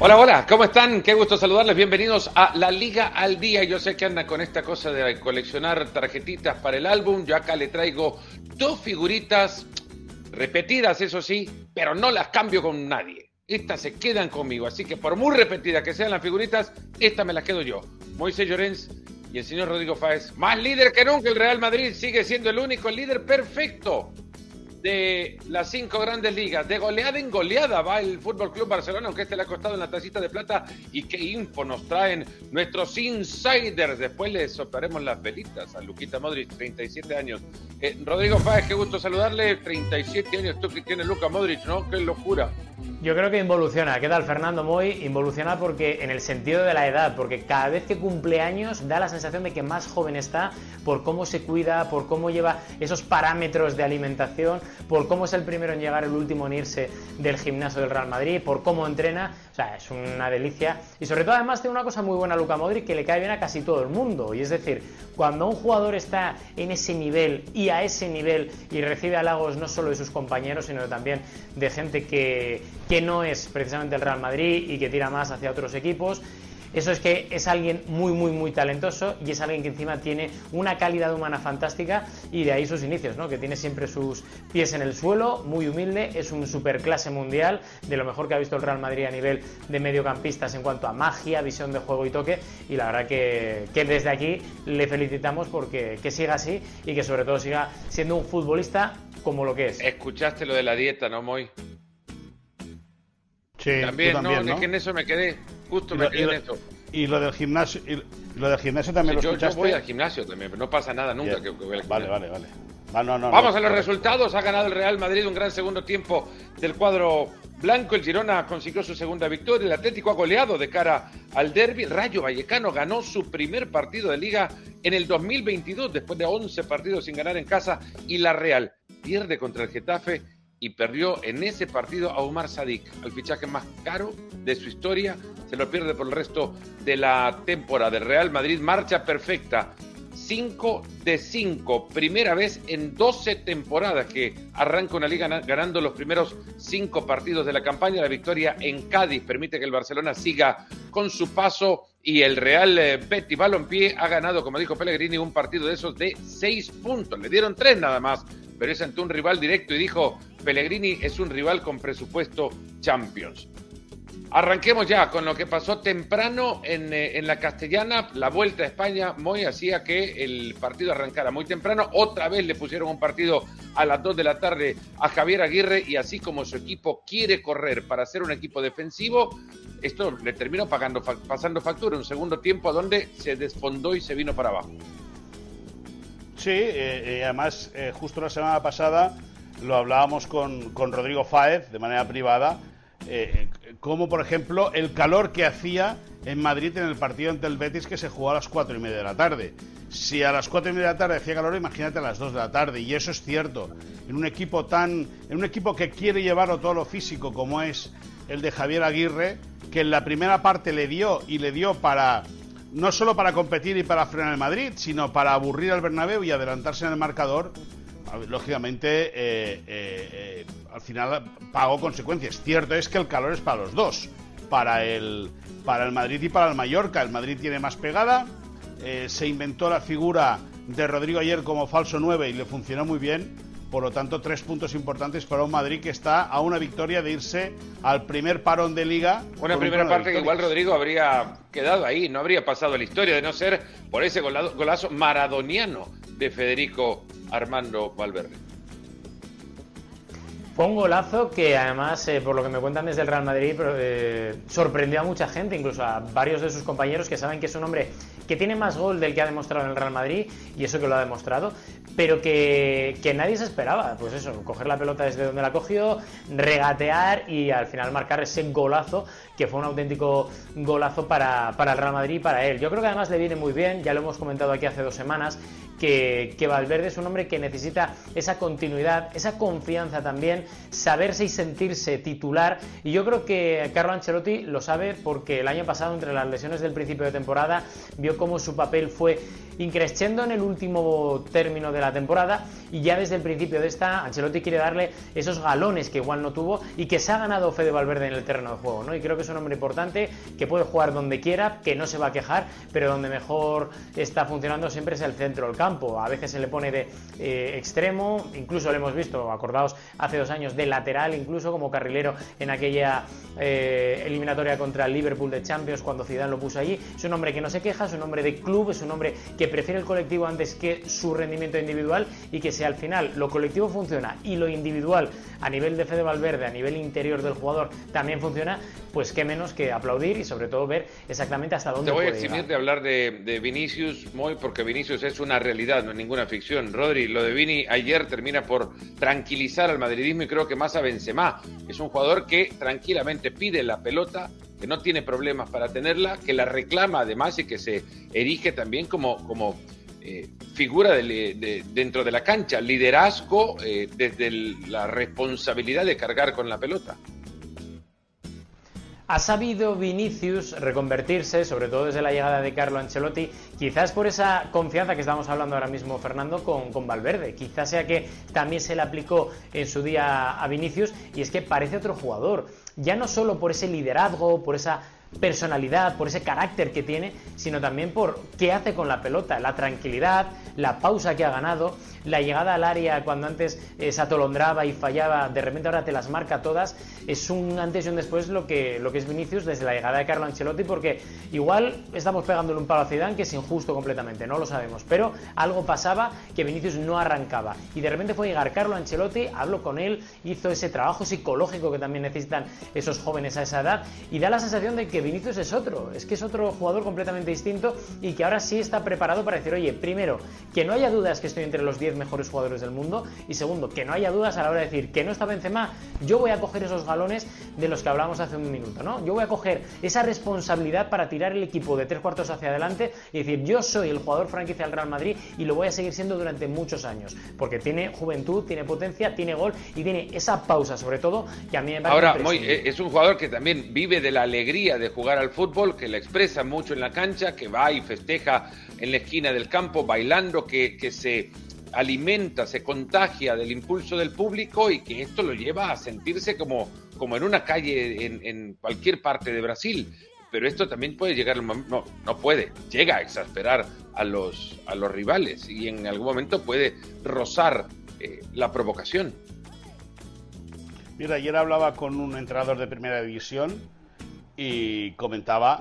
Hola, hola, ¿cómo están? Qué gusto saludarles. Bienvenidos a La Liga al Día. Yo sé que anda con esta cosa de coleccionar tarjetitas para el álbum. Yo acá le traigo dos figuritas repetidas, eso sí, pero no las cambio con nadie. Estas se quedan conmigo, así que por muy repetidas que sean las figuritas, estas me las quedo yo. Moisés Llorens y el señor Rodrigo Fáez, más líder que nunca, el Real Madrid sigue siendo el único líder perfecto de las cinco grandes ligas. De goleada en goleada va el Fútbol Club Barcelona, aunque este le ha costado en la tacita de plata. Y qué info nos traen nuestros insiders. Después le soplaremos las velitas a Luquita Modric, 37 años. Eh, Rodrigo Fáez, qué gusto saludarle. 37 años, tú que tienes Luca Modric, ¿no? Qué locura. Yo creo que involuciona. ¿Qué tal, Fernando Moy? Involuciona porque en el sentido de la edad, porque cada vez que cumple años da la sensación de que más joven está por cómo se cuida, por cómo lleva esos parámetros de alimentación, por cómo es el primero en llegar, el último en irse del gimnasio del Real Madrid, por cómo entrena. Es una delicia. Y sobre todo, además, tiene una cosa muy buena a Luca Modric que le cae bien a casi todo el mundo. Y es decir, cuando un jugador está en ese nivel y a ese nivel y recibe halagos no solo de sus compañeros, sino también de gente que que no es precisamente el Real Madrid y que tira más hacia otros equipos. Eso es que es alguien muy, muy, muy talentoso y es alguien que encima tiene una calidad humana fantástica y de ahí sus inicios, ¿no? Que tiene siempre sus pies en el suelo, muy humilde, es un superclase mundial, de lo mejor que ha visto el Real Madrid a nivel de mediocampistas en cuanto a magia, visión de juego y toque y la verdad que, que desde aquí le felicitamos porque que siga así y que sobre todo siga siendo un futbolista como lo que es. Escuchaste lo de la dieta, ¿no, Moy? Sí, también, también, no, es que en eso me quedé, justo y me lo, quedé y en lo- eso. y lo del gimnasio, y lo del gimnasio también lo yo, yo escuchaste. voy al gimnasio también, pero no pasa nada nunca que, que voy al Vale, vale, vale. Ah, no, no, Vamos no, a los resultados. Ha ganado el Real Madrid un gran segundo tiempo del cuadro blanco. El Girona consiguió su segunda victoria. El Atlético ha goleado de cara al derby. Rayo Vallecano ganó su primer partido de liga en el 2022 después de 11 partidos sin ganar en casa. Y la Real pierde contra el Getafe y perdió en ese partido a Omar Sadik, el fichaje más caro de su historia. Se lo pierde por el resto de la temporada. El Real Madrid marcha perfecta. 5 de 5, primera vez en 12 temporadas que arranca una liga gana- ganando los primeros 5 partidos de la campaña. La victoria en Cádiz permite que el Barcelona siga con su paso y el Real eh, Betis Balompié ha ganado, como dijo Pellegrini, un partido de esos de 6 puntos. Le dieron 3 nada más, pero es ante un rival directo y dijo, Pellegrini es un rival con presupuesto Champions. Arranquemos ya con lo que pasó temprano en, eh, en la castellana. La vuelta a España, Moy hacía que el partido arrancara muy temprano. Otra vez le pusieron un partido a las 2 de la tarde a Javier Aguirre y así como su equipo quiere correr para ser un equipo defensivo, esto le terminó pagando, pasando factura. Un segundo tiempo donde se desfondó y se vino para abajo. Sí, eh, eh, además, justo la semana pasada lo hablábamos con, con Rodrigo Fáez de manera privada, eh, como por ejemplo el calor que hacía en Madrid en el partido ante el Betis que se jugó a las cuatro y media de la tarde. Si a las cuatro y media de la tarde hacía calor, imagínate a las 2 de la tarde. Y eso es cierto. En un equipo tan, en un equipo que quiere llevarlo todo lo físico como es el de Javier Aguirre, que en la primera parte le dio y le dio para no solo para competir y para frenar el Madrid, sino para aburrir al Bernabéu y adelantarse en el marcador, lógicamente eh, eh, eh, al final pagó consecuencias. Cierto es que el calor es para los dos, para el, para el Madrid y para el Mallorca. El Madrid tiene más pegada, se inventó la figura de Rodrigo ayer como falso 9 y le funcionó muy bien. Por lo tanto, tres puntos importantes para un Madrid que está a una victoria de irse al primer parón de liga. Una un primera parte que igual. Rodrigo habría quedado ahí, no habría pasado la historia de no ser por ese golazo maradoniano de Federico Armando Valverde. Fue un golazo que además, eh, por lo que me cuentan desde el Real Madrid, eh, sorprendió a mucha gente, incluso a varios de sus compañeros que saben que es un hombre que tiene más gol del que ha demostrado en el Real Madrid, y eso que lo ha demostrado, pero que, que nadie se esperaba. Pues eso, coger la pelota desde donde la cogió, regatear y al final marcar ese golazo, que fue un auténtico golazo para, para el Real Madrid y para él. Yo creo que además le viene muy bien, ya lo hemos comentado aquí hace dos semanas, que, que Valverde es un hombre que necesita esa continuidad, esa confianza también, saberse y sentirse titular. Y yo creo que Carlo Ancelotti lo sabe porque el año pasado, entre las lesiones del principio de temporada, vio cómo su papel fue increciendo en el último término de la temporada y ya desde el principio de esta Ancelotti quiere darle esos galones que igual no tuvo y que se ha ganado Fede Valverde en el terreno de juego, ¿no? Y creo que es un hombre importante que puede jugar donde quiera, que no se va a quejar, pero donde mejor está funcionando siempre es el centro del campo. A veces se le pone de eh, extremo, incluso lo hemos visto, acordaos, hace dos años de lateral, incluso como carrilero en aquella eh, eliminatoria contra el Liverpool de Champions cuando Zidane lo puso allí. Es un hombre que no se queja, es un hombre de club, es un hombre que prefiere el colectivo antes que su rendimiento individual y que si al final lo colectivo funciona y lo individual a nivel de Fede Valverde, a nivel interior del jugador también funciona, pues qué menos que aplaudir y sobre todo ver exactamente hasta dónde Te voy a eximir de hablar de, de, Vinicius, muy porque Vinicius es una realidad, no es ninguna ficción. Rodri, lo de Vini ayer termina por tranquilizar al madridismo y creo que más a Benzema. Es un jugador que tranquilamente pide la pelota, que no tiene problemas para tenerla, que la reclama además y que se erige también como, como eh, figura de, de, dentro de la cancha, liderazgo eh, desde la responsabilidad de cargar con la pelota. Ha sabido Vinicius reconvertirse, sobre todo desde la llegada de Carlo Ancelotti, quizás por esa confianza que estamos hablando ahora mismo, Fernando, con, con, Valverde. Quizás sea que también se le aplicó en su día a Vinicius y es que parece otro jugador. Ya no solo por ese liderazgo, por esa personalidad, por ese carácter que tiene, sino también por qué hace con la pelota, la tranquilidad, la pausa que ha ganado, la llegada al área cuando antes eh, se atolondraba y fallaba, de repente ahora te las marca todas, es un antes y un después lo que, lo que es Vinicius desde la llegada de Carlo Ancelotti, porque igual estamos pegándole un palo a Zidane que es injusto completamente, no lo sabemos, pero algo pasaba que Vinicius no arrancaba. Y de repente fue llegar Carlo Ancelotti, habló con él, hizo ese trabajo psicológico que también necesitan esos jóvenes a esa edad y da la sensación de que Vinicius es otro, es que es otro jugador completamente distinto y que ahora sí está preparado para decir, oye, primero, que no haya dudas que estoy entre los 10 mejores jugadores del mundo y segundo, que no haya dudas a la hora de decir que no está Benzema, yo voy a coger esos galones de los que hablábamos hace un minuto, ¿no? Yo voy a coger esa responsabilidad para tirar el equipo de tres cuartos hacia adelante y decir, yo soy el jugador franquicia del Real Madrid y lo voy a seguir siendo durante muchos años, porque tiene juventud, tiene potencia, tiene gol y tiene esa pausa, sobre todo, que a mí me parece Ahora, muy, es un jugador que también vive de la alegría de jugar al fútbol, que la expresa mucho en la cancha, que va y festeja en la esquina del campo bailando, que, que se alimenta, se contagia del impulso del público y que esto lo lleva a sentirse como, como en una calle en, en cualquier parte de Brasil. Pero esto también puede llegar, no, no puede, llega a exasperar a los, a los rivales y en algún momento puede rozar eh, la provocación. Mira, ayer hablaba con un entrenador de primera división y comentaba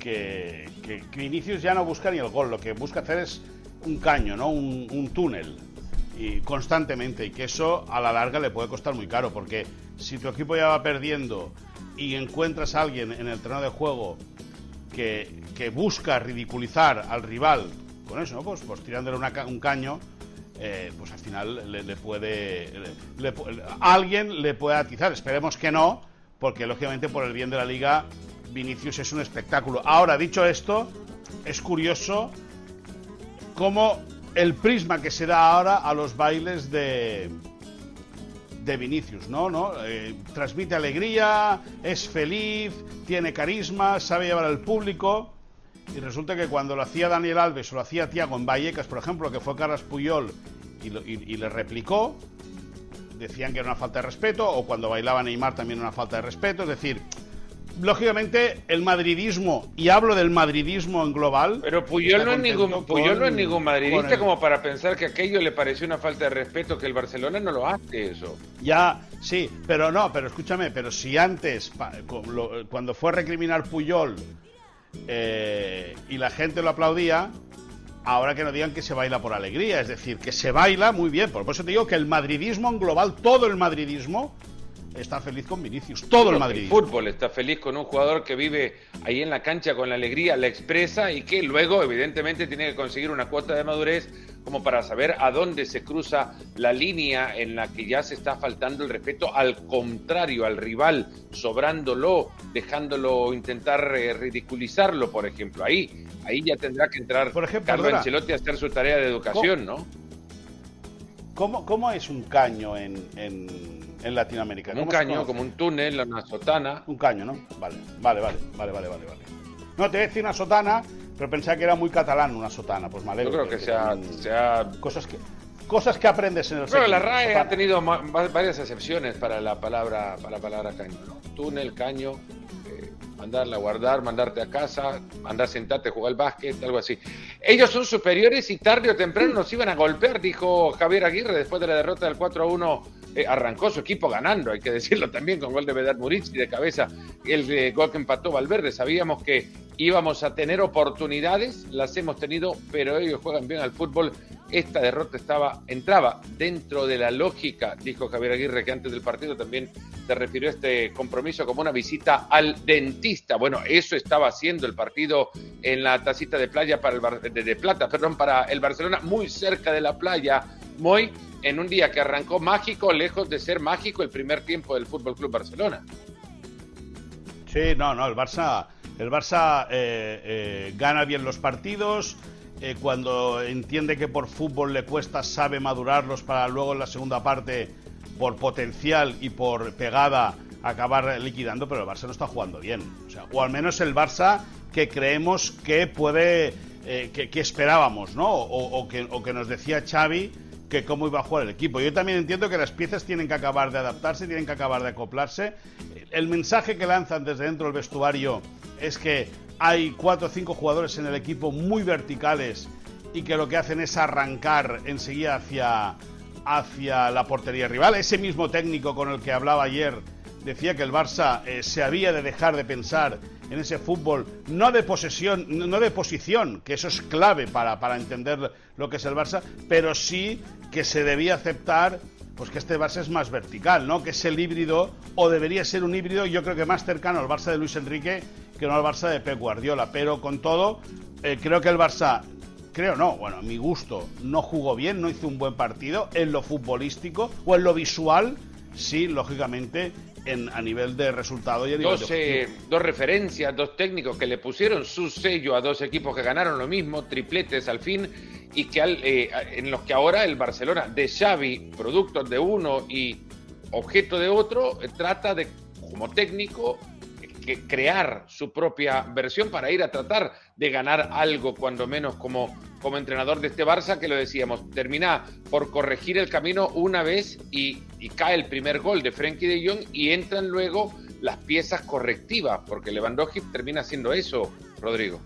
que, que, Vinicius ya no busca ni el gol, lo que busca hacer es un caño, ¿no? Un, un, túnel y constantemente y que eso a la larga le puede costar muy caro porque si tu equipo ya va perdiendo y encuentras a alguien en el terreno de juego que, que busca ridiculizar al rival con eso, ¿no? Pues, pues tirándole una, un caño, eh, pues al final le, le puede. Le, le, alguien le puede atizar. Esperemos que no, porque lógicamente por el bien de la liga, Vinicius es un espectáculo. Ahora, dicho esto, es curioso cómo el prisma que se da ahora a los bailes de, de Vinicius, ¿no? ¿no? Eh, transmite alegría, es feliz, tiene carisma, sabe llevar al público. Y resulta que cuando lo hacía Daniel Alves o lo hacía Tiago en Vallecas, por ejemplo, que fue Carlos Puyol y, lo, y, le replicó, decían que era una falta de respeto, o cuando bailaba Neymar también una falta de respeto. Es decir, lógicamente el madridismo, y hablo del madridismo en global. Pero Puyol no es ningún, Puyol con, no es ningún madridista el... como para pensar que aquello le pareció una falta de respeto, que el Barcelona no lo hace eso. Ya, sí, pero no, pero escúchame, pero si antes, cuando fue a recriminar Puyol eh, y la gente lo aplaudía, ahora que no digan que se baila por alegría, es decir, que se baila muy bien. Por eso te digo que el madridismo en global, todo el madridismo, está feliz con Vinicius. Todo el Madrid. El fútbol está feliz con un jugador que vive ahí en la cancha con la alegría, la expresa y que luego, evidentemente, tiene que conseguir una cuota de madurez como para saber a dónde se cruza la línea en la que ya se está faltando el respeto al contrario, al rival, sobrándolo, dejándolo intentar eh, ridiculizarlo, por ejemplo. Ahí, ahí ya tendrá que entrar por ejemplo, Carlos Ancelotti a hacer su tarea de educación, ¿no? ¿Cómo, ¿Cómo, es un caño en, en, Latinoamérica? un caño, como un túnel, una sotana. Un caño, ¿no? Vale, vale, vale, vale, vale, vale. No, te a decir una sotana, pero pensaba que era muy catalán una sotana, pues vale. Yo creo que, sea, sea... Cosas que cosas que aprendes en el Pero la RAE ha tenido varias excepciones para la palabra para la palabra caño, Túnel, caño, mandarla a guardar, mandarte a casa, mandar sentarte, jugar al básquet, algo así. Ellos son superiores y tarde o temprano nos iban a golpear, dijo Javier Aguirre después de la derrota del 4 a 1. Eh, arrancó su equipo ganando, hay que decirlo también, con gol de Vedar Murici de cabeza, el eh, gol que empató Valverde. Sabíamos que íbamos a tener oportunidades, las hemos tenido, pero ellos juegan bien al fútbol esta derrota estaba, entraba dentro de la lógica, dijo Javier Aguirre, que antes del partido también se refirió a este compromiso como una visita al dentista. Bueno, eso estaba haciendo el partido en la tacita de playa para el de, plata, perdón, para el Barcelona, muy cerca de la playa, muy en un día que arrancó mágico, lejos de ser mágico el primer tiempo del Fútbol Club Barcelona. Sí, no, no, el Barça, el Barça eh, eh, gana bien los partidos eh, cuando entiende que por fútbol le cuesta, sabe madurarlos para luego en la segunda parte, por potencial y por pegada, acabar liquidando, pero el Barça no está jugando bien. O, o al menos el Barça que creemos que puede, eh, que, esperábamos, ¿no? O, que, o que nos decía Xavi que cómo iba a jugar el equipo. Yo también entiendo que las piezas tienen que acabar de adaptarse, tienen que acabar de acoplarse. El mensaje que lanzan desde dentro del vestuario es que hay cuatro o cinco jugadores en el equipo muy verticales y que lo que hacen es arrancar enseguida hacia, hacia la portería rival. Ese mismo técnico con el que hablaba ayer decía que el Barça eh, se había de dejar de pensar en ese fútbol, no de posesión, no de posición, que eso es clave para, para entender lo que es el Barça, pero sí que se debía aceptar pues que este Barça es más vertical, ¿no? Que es el híbrido, o debería ser un híbrido, yo creo que más cercano al Barça de Luis Enrique que no al Barça de Pep Guardiola. Pero con todo, eh, creo que el Barça, creo no, bueno, a mi gusto, no jugó bien, no hizo un buen partido en lo futbolístico o en lo visual, sí, lógicamente, en, a nivel de resultado y dos, dos referencias, dos técnicos que le pusieron su sello a dos equipos que ganaron lo mismo, tripletes al fin, y que eh, en los que ahora el Barcelona de Xavi, producto de uno y objeto de otro, eh, trata de, como técnico, que crear su propia versión para ir a tratar de ganar algo, cuando menos como, como entrenador de este Barça, que lo decíamos, termina por corregir el camino una vez y, cae el primer gol de Frenkie de Jong y entran luego las piezas correctivas, porque Lewandowski termina haciendo eso, Rodrigo.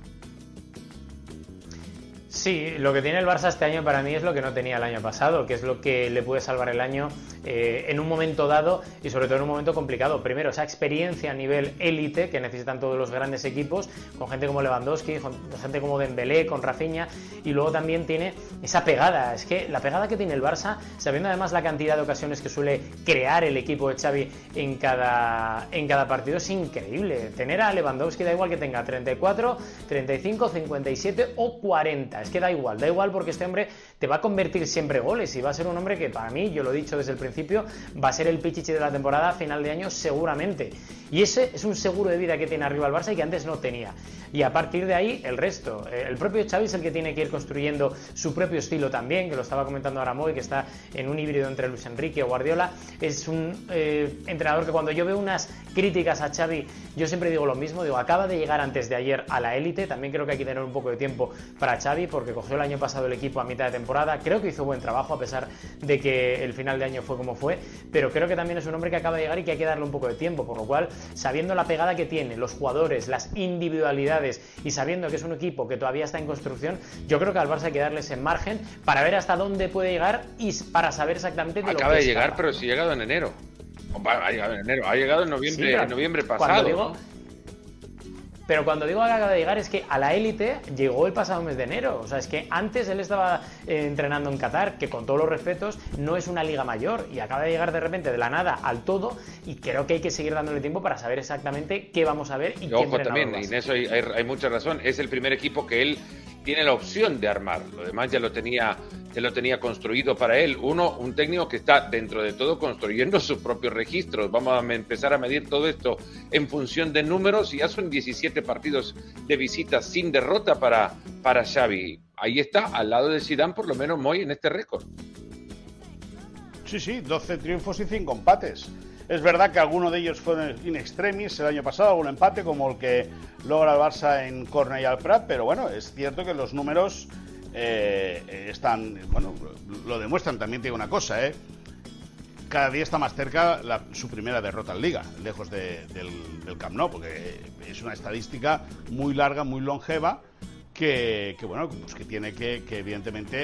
Sí, lo que tiene el Barça este año para mí es lo que no tenía el año pasado, que es lo que le puede salvar el año eh, en un momento dado y sobre todo en un momento complicado. Primero, esa experiencia a nivel élite que necesitan todos los grandes equipos, con gente como Lewandowski, con gente como Dembélé, con Rafinha, y luego también tiene esa pegada. Es que la pegada que tiene el Barça, sabiendo además la cantidad de ocasiones que suele crear el equipo de Xavi en cada, en cada partido, es increíble. Tener a Lewandowski da igual que tenga 34, 35, 57 o 40 es que da igual, da igual porque este hombre te va a convertir siempre goles y va a ser un hombre que para mí, yo lo he dicho desde el principio, va a ser el pichichi de la temporada final de año seguramente. Y ese es un seguro de vida que tiene arriba el Barça y que antes no tenía. Y a partir de ahí, el resto. Eh, el propio Xavi es el que tiene que ir construyendo su propio estilo también, que lo estaba comentando ahora Moy, que está en un híbrido entre Luis Enrique o Guardiola. Es un eh, entrenador que cuando yo veo unas críticas a Xavi, yo siempre digo lo mismo, digo, acaba de llegar antes de ayer a la élite, también creo que hay que tener un poco de tiempo para Xavi, porque cogió el año pasado el equipo a mitad de temporada, creo que hizo buen trabajo a pesar de que el final de año fue como fue, pero creo que también es un hombre que acaba de llegar y que hay que darle un poco de tiempo, por lo cual sabiendo la pegada que tiene, los jugadores, las individualidades y sabiendo que es un equipo que todavía está en construcción, yo creo que al Barça hay que darle ese margen para ver hasta dónde puede llegar y para saber exactamente de Acaba de llegar, pero si ha llegado en enero. Ha llegado en enero, ha llegado en noviembre, en noviembre pasado. Pero cuando digo acaba de llegar es que a la élite llegó el pasado mes de enero. O sea, es que antes él estaba eh, entrenando en Qatar, que con todos los respetos no es una liga mayor y acaba de llegar de repente de la nada al todo y creo que hay que seguir dándole tiempo para saber exactamente qué vamos a ver y, qué Ojo también, y en eso hay, hay mucha razón, es el primer equipo que él tiene la opción de armar. Lo demás ya lo tenía, ya lo tenía construido para él. Uno, un técnico que está dentro de todo construyendo sus propios registros. Vamos a empezar a medir todo esto en función de números y ya son 17 partidos de visita sin derrota para, para Xavi. Ahí está, al lado de Zidane, por lo menos muy en este récord. Sí, sí, 12 triunfos y 5 empates. Es verdad que algunos de ellos fueron in extremis el año pasado, algún empate como el que logra el Barça en Cornell al Prat, pero bueno, es cierto que los números eh, están, bueno, lo demuestran. También tiene una cosa, ¿eh? Cada día está más cerca su primera derrota en Liga, lejos del, Camp Nou, porque es una estadística muy larga, muy longeva. Que, bueno, pues que tiene que, evidentemente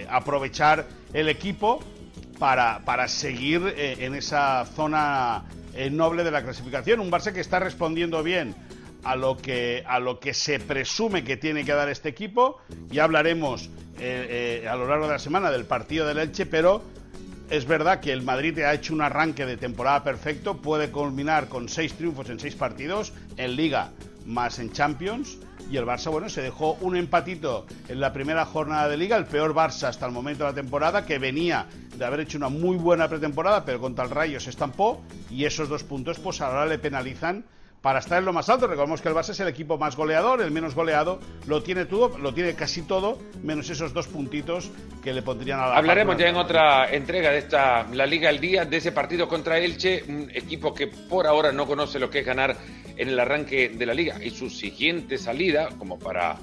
eh, aprovechar el equipo para, para seguir eh, en esa zona eh, noble de la clasificación. Un Barça que está respondiendo bien a lo que, a lo que se presume que tiene que dar este equipo. Ya hablaremos eh, a lo largo de la semana del partido del Elche, pero es verdad que el Madrid ha hecho un arranque de temporada perfecto, puede culminar con seis triunfos en seis partidos, en Liga más en Champions. Y el Barça, bueno, se dejó un empatito en la primera jornada de liga, el peor Barça hasta el momento de la temporada, que venía de haber hecho una muy buena pretemporada, pero contra el Rayo se estampó y esos dos puntos pues ahora le penalizan para estar en lo más alto. Recordemos que el Barça es el equipo más goleador, el menos goleado, lo tiene todo, lo tiene casi todo, menos esos dos puntitos que le pondrían a la Hablaremos ya en otra entrega de esta la Liga al Día, de ese partido contra Elche, un equipo que por ahora no conoce lo que es ganar en el arranque de la liga y su siguiente salida, como para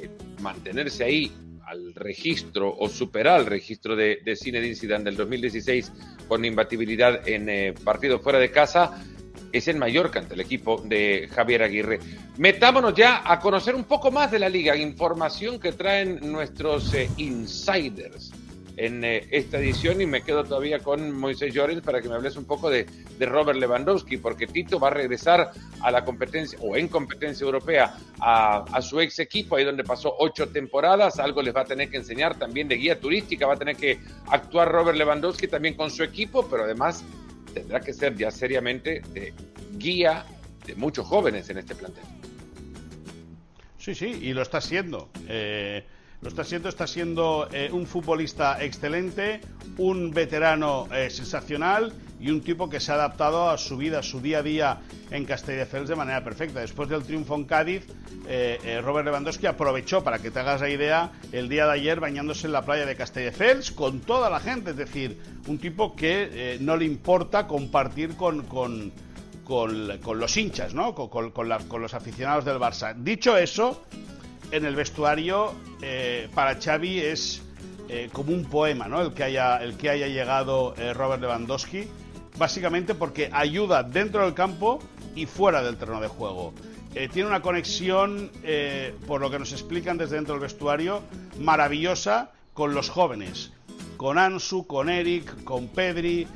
eh, mantenerse ahí al registro o superar el registro de, de Zinedine Zidane del 2016 con imbatibilidad en eh, partidos fuera de casa, es en Mallorca ante el equipo de Javier Aguirre. Metámonos ya a conocer un poco más de la liga, información que traen nuestros eh, insiders en eh, esta edición y me quedo todavía con Moisés Llorens para que me hables un poco de, Robert Lewandowski, porque Tito va a regresar a la competencia o en competencia europea a, a, su ex equipo, ahí donde pasó ocho temporadas, algo les va a tener que enseñar también de guía turística, va a tener que actuar Robert Lewandowski también con su equipo, pero además tendrá que ser ya seriamente de guía de muchos jóvenes en este plantel. Sí, sí, y lo está siendo. Eh, lo está siendo, está siendo eh, un futbolista excelente, un veterano eh, sensacional y un tipo que se ha adaptado a su vida, a su día a día en Castelldefels de manera perfecta. Después del triunfo en Cádiz, Robert Lewandowski aprovechó, para que te hagas la idea, el día de ayer bañándose en la playa de Castelldefels con toda la gente. Es decir, un tipo que no le importa compartir con, con con, los hinchas, ¿no? Con, con, los aficionados del Barça. Dicho eso, en el vestuario eh, para Xavi es eh, como un poema, ¿no? El que haya, el que haya llegado eh, Robert Lewandowski, básicamente porque ayuda dentro del campo y fuera del terreno de juego. tiene una conexión, por lo que nos explican desde dentro del vestuario, maravillosa con los jóvenes, con Ansu, con Eric, con Pedri,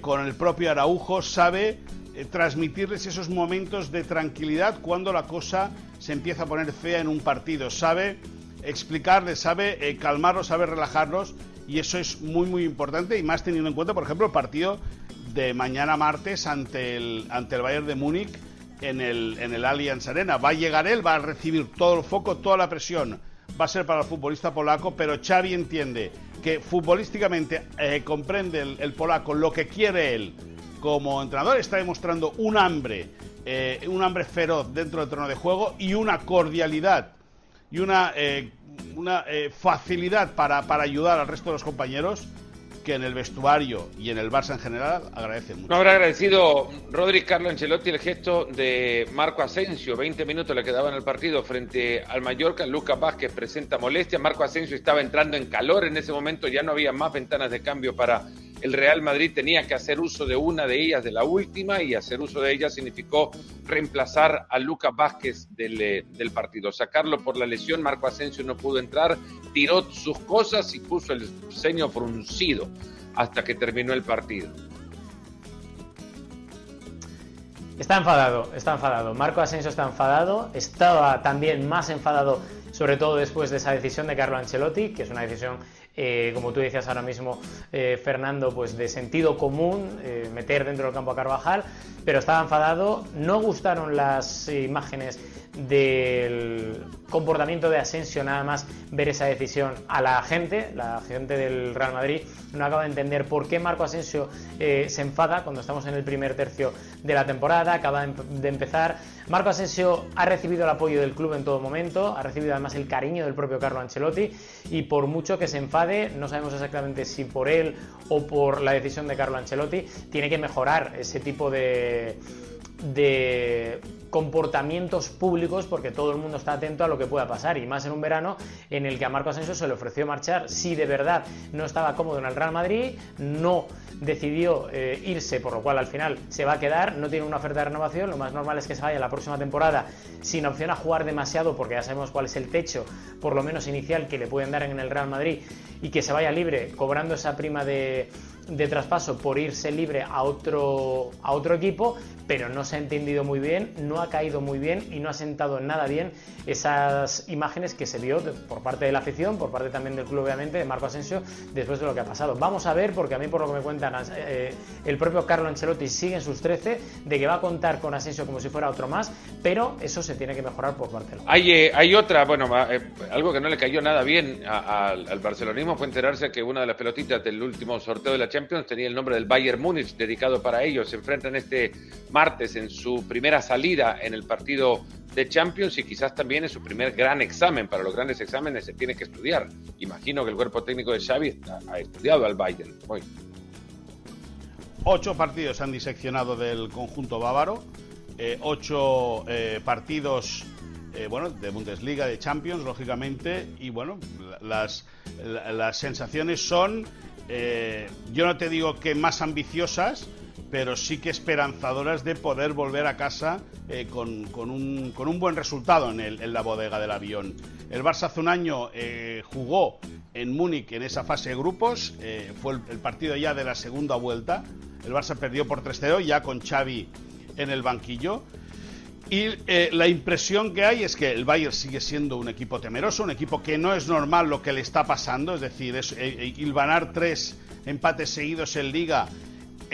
con el propio Araujo, sabe eh, transmitirles esos momentos de tranquilidad cuando la cosa se empieza a poner fea en un partido. Sabe explicarles, sabe eh, calmarlos, sabe relajarlos y eso es muy muy importante y más teniendo en cuenta, por ejemplo, el partido de mañana martes ante el, ante el Bayern de Múnich en el, en el Allianz Arena. Va a llegar él, va a recibir todo el foco, toda la presión. Va a ser para el futbolista polaco, pero Xavi entiende que futbolísticamente eh, comprende el polaco lo que quiere él como entrenador está demostrando un hambre, eh, un hambre feroz dentro del terreno de juego y una cordialidad y una, eh, una facilidad para, para ayudar al resto de los compañeros que en el vestuario y en el Barça en general agradecen mucho. No habrá agradecido Rodri Carlo Ancelotti el gesto de Marco Asensio. 20 minutos le quedaban el partido frente al Mallorca. Lucas Vázquez presenta molestia. Marco Asensio estaba entrando en calor en ese momento. Ya no había más ventanas de cambio para el Real Madrid. Tenía que hacer uso de una de ellas, de la última, y hacer uso de ella significó reemplazar a Lucas Vázquez del, eh, del partido. Sacarlo por la lesión. Marco Asensio no pudo entrar. Tiró sus cosas y puso el ceño fruncido hasta que terminó el partido. Está enfadado, está enfadado. Marco Asensio está enfadado. Estaba también más enfadado, sobre todo después de esa decisión de Carlo Ancelotti, que es una decisión eh, como tú decías ahora mismo, eh, Fernando, pues de sentido común, eh, meter dentro del campo a Carvajal, pero estaba enfadado, no gustaron las imágenes del comportamiento de Asensio, nada más ver esa decisión a la gente, la gente del Real Madrid no acaba de entender por qué Marco Asensio se enfada cuando estamos en el primer tercio de la temporada, acaba de empezar. Marco Asensio ha recibido el apoyo del club en todo momento, ha recibido además el cariño del propio Carlo Ancelotti y por mucho que se enfade, no sabemos exactamente si por él o por la decisión de Carlo Ancelotti, tiene que mejorar ese tipo de, de comportamientos públicos porque todo el mundo está atento a lo que pueda pasar y más en un verano en el que a Marco Asensio se le ofreció marchar. Si de verdad no estaba cómodo en el Real Madrid, no decidió eh, irse, por lo cual al final se va a quedar, no tiene una oferta de renovación, lo más normal es que se vaya la próxima temporada sin opción a jugar demasiado porque ya sabemos cuál es el techo, por lo menos inicial, que le pueden dar en el Real Madrid y que se vaya libre cobrando esa prima de, de traspaso por irse libre a otro, a otro equipo, pero no se ha entendido muy bien, no ha caído muy bien y no ha sentado nada bien esas imágenes que se vio por parte de la afición, por parte también del club, obviamente, de Marco Asensio, después de lo que ha pasado. Vamos a ver, porque a mí, por lo que me cuentan, eh, el propio Carlo Ancelotti sigue en sus 13, de que va a contar con Asensio como si fuera otro más, pero eso se tiene que mejorar por Barcelona. Hay, eh, hay otra, bueno, eh, algo que no le cayó nada bien al barcelonismo fue enterarse que una de las pelotitas del último sorteo de la Champions tenía el nombre del Bayern Múnich dedicado para ellos. Se enfrentan este martes en su primera salida en el partido de Champions y quizás también en su primer gran examen. Para los grandes exámenes se tiene que estudiar. Imagino que el cuerpo técnico de Xavi ha, estudiado al Bayern. Ocho partidos han diseccionado del conjunto bávaro, eh, ocho eh, partidos eh, bueno, de Bundesliga, de Champions, lógicamente, y bueno, las, las sensaciones son, yo no te digo que más ambiciosas, pero sí que esperanzadoras de poder volver a casa eh, con, un, con, un, buen resultado en, el, en, la bodega del avión. El Barça hace un año eh, jugó en Múnich en esa fase de grupos, eh, fue el, partido ya de la segunda vuelta. El Barça perdió por 3-0 ya con Xavi en el banquillo. Y la impresión que hay es que el Bayern sigue siendo un equipo temeroso, un equipo que no es normal lo que le está pasando, es decir, es, ganar tres empates seguidos en liga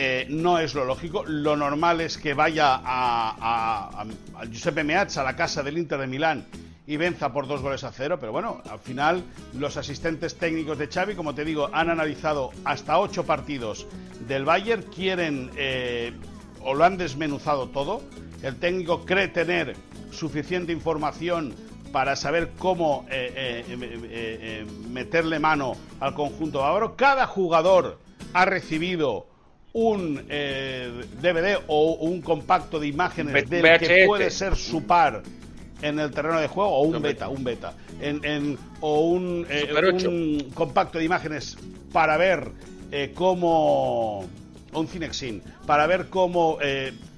eh, no es lo lógico. Lo normal es que vaya a, Giuseppe Meazza, a la casa del Inter de Milán, y venza por dos goles a cero. Pero bueno, al final los asistentes técnicos de Xavi, como te digo, han analizado hasta ocho partidos del Bayern, quieren eh, o lo han desmenuzado todo. El técnico cree tener suficiente información para saber cómo eh, meterle mano al conjunto bávaro. Cada jugador ha recibido un DVD eh, o un compacto de imágenes del que puede ser su par en el terreno de juego o un beta, un beta, en, o un, eh, un, compacto de imágenes para ver eh, cómo un Cinexin para ver cómo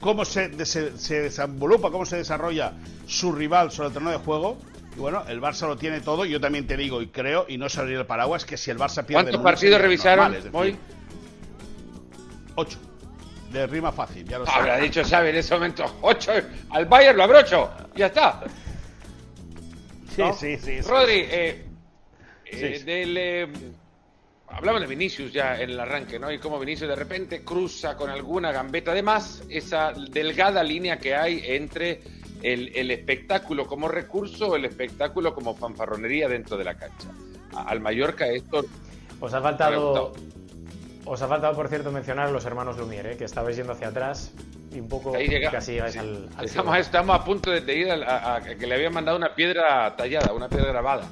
cómo se, se, se desenvolupa, cómo se desarrolla su rival sobre el terreno de juego. Y bueno, el Barça lo tiene todo. Yo también te digo y creo, y no salir el paraguas, que si el Barça pierde. ¿Cuántos partidos revisaron hoy? De rima fácil, ya lo sé. Habrá dicho Xavi en ese momento, 8. Al Bayern lo abrocho. Ya está. Sí, sí, sí, Rodri, eh, eh, eh, hablamos de Vinicius ya en el arranque, ¿no? Y cómo Vinicius de repente cruza con alguna gambeta de más esa delgada línea que hay entre el, espectáculo como recurso o el espectáculo como fanfarronería dentro de la cancha. Al Mallorca esto... Pues ha faltado os ha faltado, por cierto, mencionar a los hermanos Lumière, ¿eh? que estabais yendo hacia atrás y un poco casi llegáis al, estamos, estamos, a punto de, ir a, que le habían mandado una piedra tallada, una piedra grabada.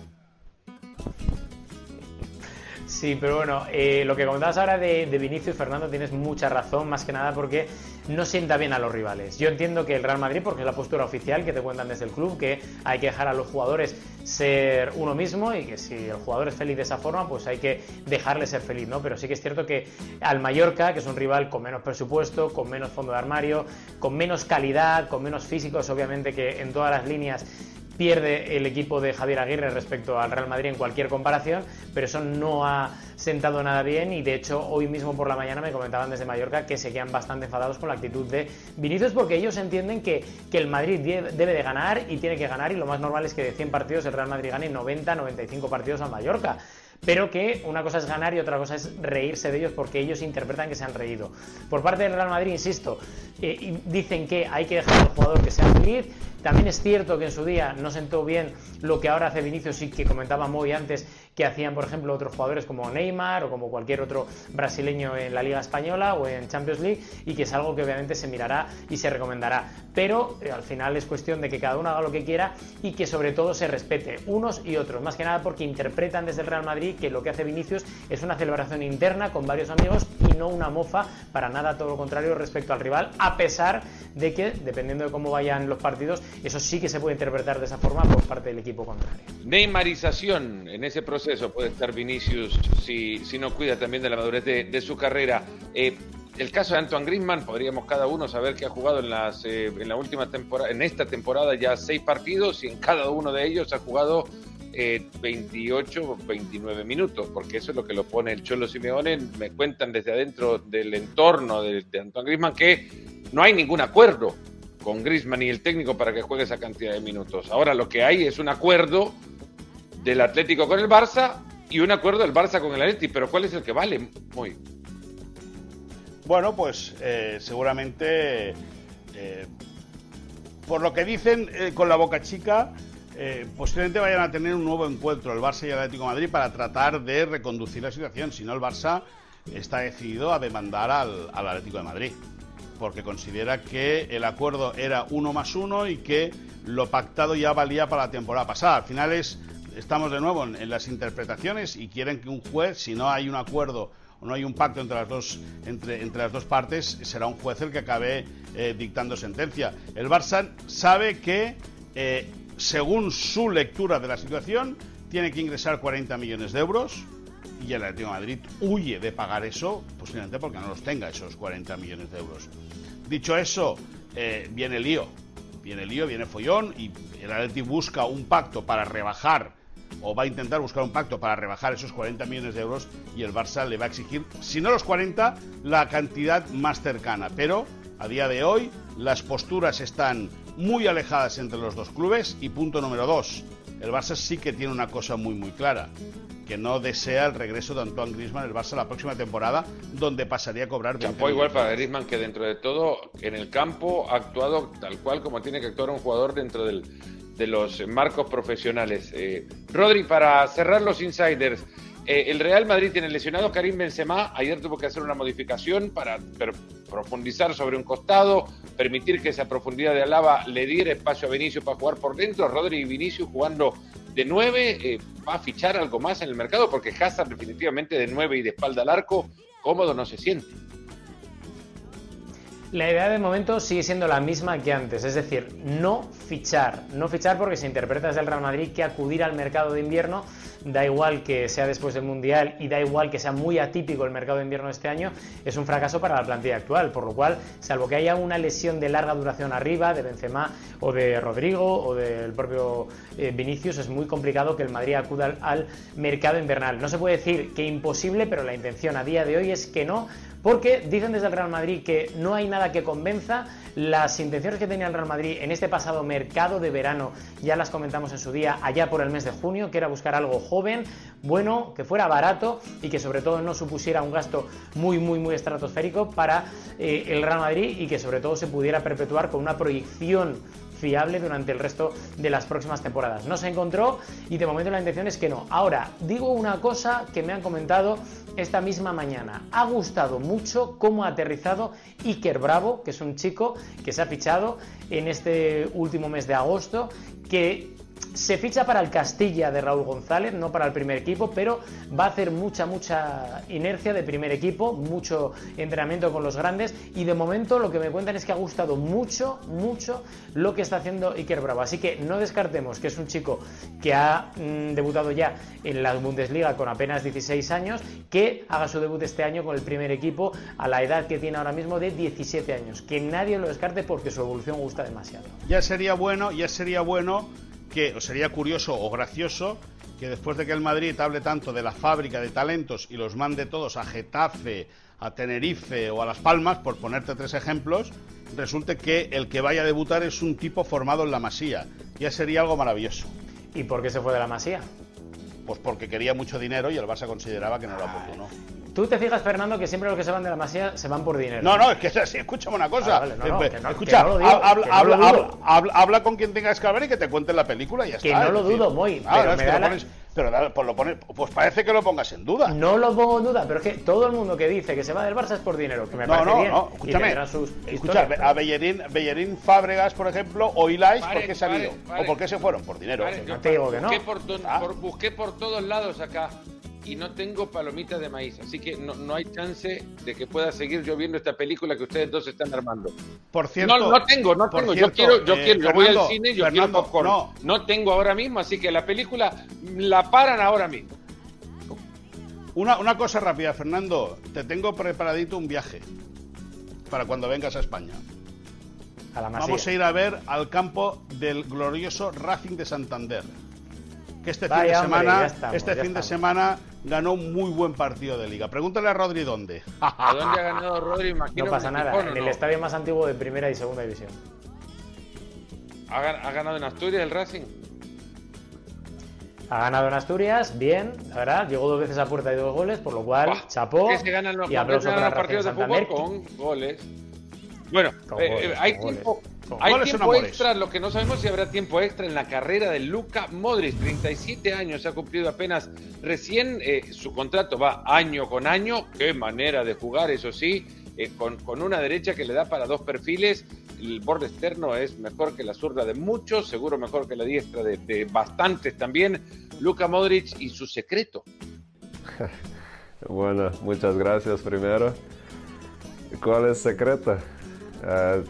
Sí, pero bueno, eh, lo que comentabas ahora de, de Vinicius, Fernando, tienes mucha razón, más que nada porque no sienta bien a los rivales. Yo entiendo que el Real Madrid, porque es la postura oficial que te cuentan desde el club, que hay que dejar a los jugadores ser uno mismo y que si el jugador es feliz de esa forma, pues hay que dejarle ser feliz, ¿no? Pero sí que es cierto que al Mallorca, que es un rival con menos presupuesto, con menos fondo de armario, con menos calidad, con menos físicos, obviamente que en todas las líneas pierde el equipo de Javier Aguirre respecto al Real Madrid en cualquier comparación, pero eso no ha sentado nada bien y de hecho hoy mismo por la mañana me comentaban desde Mallorca que se quedan bastante enfadados con la actitud de Vinicius porque ellos entienden que, que el Madrid debe de ganar y tiene que ganar y lo más normal es que de 100 partidos el Real Madrid gane 90, 95 partidos a Mallorca pero que una cosa es ganar y otra cosa es reírse de ellos porque ellos interpretan que se han reído. Por parte del Real Madrid, insisto, eh, dicen que hay que dejar al jugador que sea feliz. También es cierto que en su día no sentó bien lo que ahora hace Vinicius y que comentaba muy antes que hacían, por ejemplo, otros jugadores como Neymar o como cualquier otro brasileño en la Liga Española o en Champions League y que es algo que obviamente se mirará y se recomendará. Pero eh, al final es cuestión de que cada uno haga lo que quiera y que sobre todo se respete unos y otros, más que nada porque interpretan desde el Real Madrid que lo que hace Vinicius es una celebración interna con varios amigos y no una mofa, para nada todo lo contrario respecto al rival, a pesar de que, dependiendo de cómo vayan los partidos, eso sí que se puede interpretar de esa forma por parte del equipo contrario. Neymarización en ese proceso puede estar Vinicius si, si no cuida también de la madurez de, su carrera. Eh, el caso de Antoine Griezmann, podríamos cada uno saber que ha jugado en, las, eh, en la última temporada, en esta temporada ya seis partidos y en cada uno de ellos ha jugado 28 o 29 minutos, porque eso es lo que lo pone el Cholo Simeone. Me cuentan desde adentro del entorno de, de Antoine Griezmann que no hay ningún acuerdo con Griezmann y el técnico para que juegue esa cantidad de minutos. Ahora lo que hay es un acuerdo del Atlético con el Barça y un acuerdo del Barça con el Atlético, pero ¿cuál es el que vale? Muy. Bueno, pues eh, seguramente, eh, por lo que dicen eh, con la boca chica, posiblemente vayan a tener un nuevo encuentro el Barça y el Atlético de Madrid para tratar de reconducir la situación. Si no, el Barça está decidido a demandar al, al Atlético de Madrid porque considera que el acuerdo era uno más uno y que lo pactado ya valía para la temporada pasada. Al final es, estamos de nuevo en, las interpretaciones y quieren que un juez, si no hay un acuerdo o no hay un pacto entre las dos, entre, las dos partes, será un juez el que acabe eh, dictando sentencia. El Barça sabe que, eh, según su lectura de la situación, tiene que ingresar 40 millones de euros y el Atlético Madrid huye de pagar eso, posiblemente porque no los tenga esos 40 millones de euros. Dicho eso, eh, viene lío, viene lío, viene follón y el Atlético busca un pacto para rebajar o va a intentar buscar un pacto para rebajar esos 40 millones de euros y el Barça le va a exigir, si no los 40, la cantidad más cercana. Pero a día de hoy las posturas están muy alejadas entre los dos clubes y punto número dos, el Barça sí que tiene una cosa muy muy clara que no desea el regreso de Antoine Griezmann el Barça la próxima temporada, donde pasaría a cobrar 20 igual para Griezmann, que dentro de todo, en el campo ha actuado tal cual como tiene que actuar un jugador dentro del, de los marcos profesionales. Eh, Rodri, para cerrar los insiders, eh, el Real Madrid tiene lesionado Karim Benzema. Ayer tuvo que hacer una modificación para profundizar sobre un costado, permitir que esa profundidad de Alaba le diera espacio a Vinicius para jugar por dentro. Rodri y Vinicius jugando de nueve. Eh, ¿Va a fichar algo más en el mercado? Porque Hazard definitivamente de nueve y de espalda al arco, cómodo no se siente. La idea de momento sigue siendo la misma que antes, es decir, no fichar. No fichar porque se interpreta desde el Real Madrid que acudir al mercado de invierno, da igual que sea después del Mundial y da igual que sea muy atípico el mercado de invierno este año, es un fracaso para la plantilla actual. Por lo cual, salvo que haya una lesión de larga duración arriba, de Benzema o de Rodrigo o del propio eh, Vinicius, es muy complicado que el Madrid acuda al mercado invernal. No se puede decir que imposible, pero la intención a día de hoy es que no, porque dicen desde el Real Madrid que no hay nada que convenza. Las intenciones que tenía el Real Madrid en este pasado mercado de verano ya las comentamos en su día, allá por el mes de junio, que era buscar algo joven, bueno, que fuera barato y que sobre todo no supusiera un gasto muy, muy, muy estratosférico para eh, el Real Madrid y que sobre todo se pudiera perpetuar con una proyección fiable durante el resto de las próximas temporadas. No se encontró y de momento la intención es que no. Ahora, digo una cosa que me han comentado esta misma mañana. Ha gustado mucho cómo ha aterrizado Iker Bravo, que es un chico que se ha fichado en este último mes de agosto, que se ficha para el Castilla de Raúl González, no para el primer equipo, pero va a hacer mucha, mucha inercia de primer equipo, mucho entrenamiento con los grandes y de momento lo que me cuentan es que ha gustado mucho, mucho lo que está haciendo Iker Bravo. Así que no descartemos que es un chico que ha mm, debutado ya en la Bundesliga con apenas 16 años, que haga su debut este año con el primer equipo a la edad que tiene ahora mismo de 17 años. Que nadie lo descarte porque su evolución gusta demasiado. Ya sería bueno, ya sería bueno que o sería curioso o gracioso que después de que el Madrid hable tanto de la fábrica de talentos y los mande todos a Getafe, a Tenerife o a Las Palmas, por ponerte tres ejemplos, resulte que el que vaya a debutar es un tipo formado en la Masía. Ya sería algo maravilloso. ¿Y por qué se fue de la Masía? Pues porque quería mucho dinero y el Barça consideraba que no era oportuno. Tú te fijas, Fernando, que siempre los que se van de la Masía se van por dinero. No, no, es que es así. Escúchame una cosa. Escucha, habla, con quien tengas que hablar y que te cuenten la película y ya que está. Que no lo dudo, muy. Ah, pero, pues, lo pones, pues parece que lo pongas en duda. No lo pongo en duda, pero es que todo el mundo que dice que se va del Barça es por dinero, que me parece no, bien. No, escúchame. escucha, a Bellerín, Bellerín Fábregas, por ejemplo, o Ilais, ¿por qué se han ido? ¿O por qué se fueron? Por dinero. no te digo que no. Ah. busqué por todos lados acá y no tengo palomitas de maíz, así que no, no, hay chance de que pueda seguir yo viendo esta película que ustedes dos están armando. Por cierto, no, no tengo, no tengo. yo quiero, yo eh, quiero, yo voy al cine, yo quiero popcorn. No. no tengo ahora mismo, así que la película la paran ahora mismo. Una, una cosa rápida, Fernando. Te tengo preparadito un viaje para cuando vengas a España. A la Vamos a ir a ver al campo del glorioso Racing de Santander que este fin de semana, este fin de semana ganó un muy buen partido de liga. Pregúntale a Rodri dónde. ¿A dónde ha ganado Rodri? no pasa nada, en el estadio más antiguo de primera y segunda división. ¿Ha, ganado en Asturias el Racing? Ha ganado en Asturias, bien, la verdad, llegó dos veces a puerta y dos goles, por lo cual, chapó. se ganan los, y partidos de fútbol con goles. Bueno, eh, eh, hay tiempo, hay tiempo extra, lo que no sabemos si habrá tiempo extra en la carrera de Luca Modric, 37 años, se ha cumplido apenas. Recién, eh, su contrato va año con año, qué manera de jugar, eso sí, con, una derecha que le da para dos perfiles, el borde externo es mejor que la zurda de muchos, seguro mejor que la diestra de, de bastantes también, Luca Modric y su secreto. bueno, muchas gracias primero. ¿Cuál es el secreto? Eh,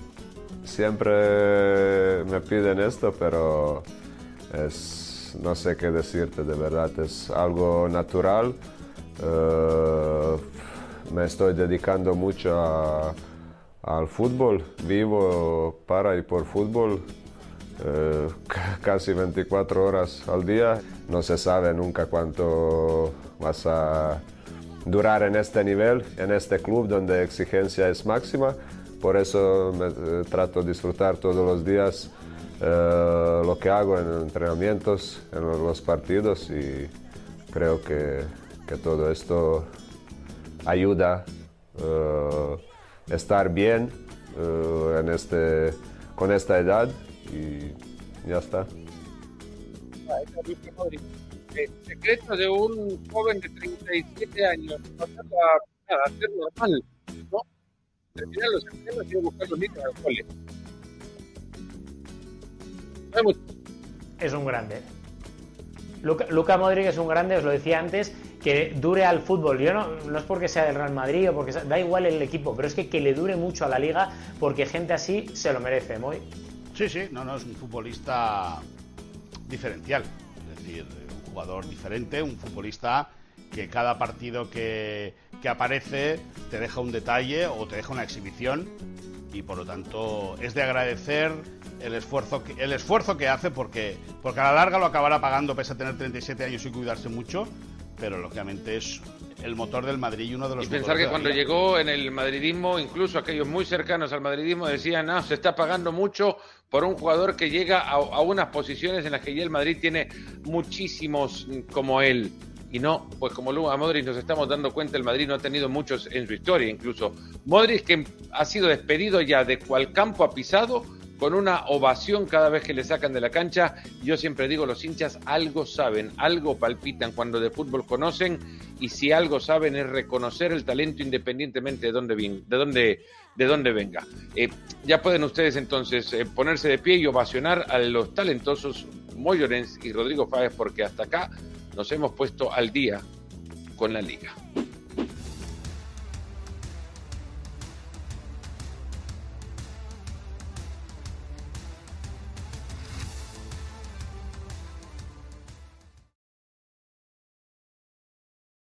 siempre me piden esto, pero es, no sé qué decirte, de verdad, es algo natural. Eh, me estoy dedicando mucho al fútbol, vivo para y por fútbol. Eh, casi 24 horas al día. No se sabe nunca cuánto vas a durar en este nivel, en este club donde exigencia es máxima por eso me, eh, trato de disfrutar todos los días eh, lo que hago en entrenamientos, en los partidos y creo que, que todo esto ayuda a eh, estar bien en este, con esta edad y ya está. El secreto de un joven de 37 años, no a ser normal, ¿no? Es un grande. Luca, Luca, Modric es un grande, os lo decía antes, que dure al fútbol. Yo no, no es porque sea del Real Madrid o porque da igual el equipo, pero es que, que le dure mucho a la liga porque gente así se lo merece, muy. Sí, sí, no, no, es un futbolista diferencial, es decir, un jugador diferente, un futbolista que cada partido que, que aparece te deja un detalle o te deja una exhibición y por lo tanto es de agradecer el esfuerzo que, el esfuerzo que hace porque, porque a la larga lo acabará pagando pese a tener 37 años y cuidarse mucho, pero lógicamente es el motor del Madrid y uno de los y pensar que cuando llegó en el madridismo, incluso aquellos muy cercanos al madridismo decían, no, se está pagando mucho por un jugador que llega a, a unas posiciones en las que ya el Madrid tiene muchísimos como él y no, pues como a Modric nos estamos dando cuenta, el Madrid no ha tenido muchos en su historia, incluso Modric que ha sido despedido ya de cual campo ha pisado con una ovación cada vez que le sacan de la cancha. Yo siempre digo, los hinchas algo saben, algo palpitan cuando de fútbol conocen y si algo saben es reconocer el talento independientemente de dónde, de dónde, de dónde venga. Eh, ya pueden ustedes entonces eh, ponerse de pie y ovacionar a los talentosos Moy y Rodrigo Fáez porque hasta acá nos hemos puesto al día con la liga.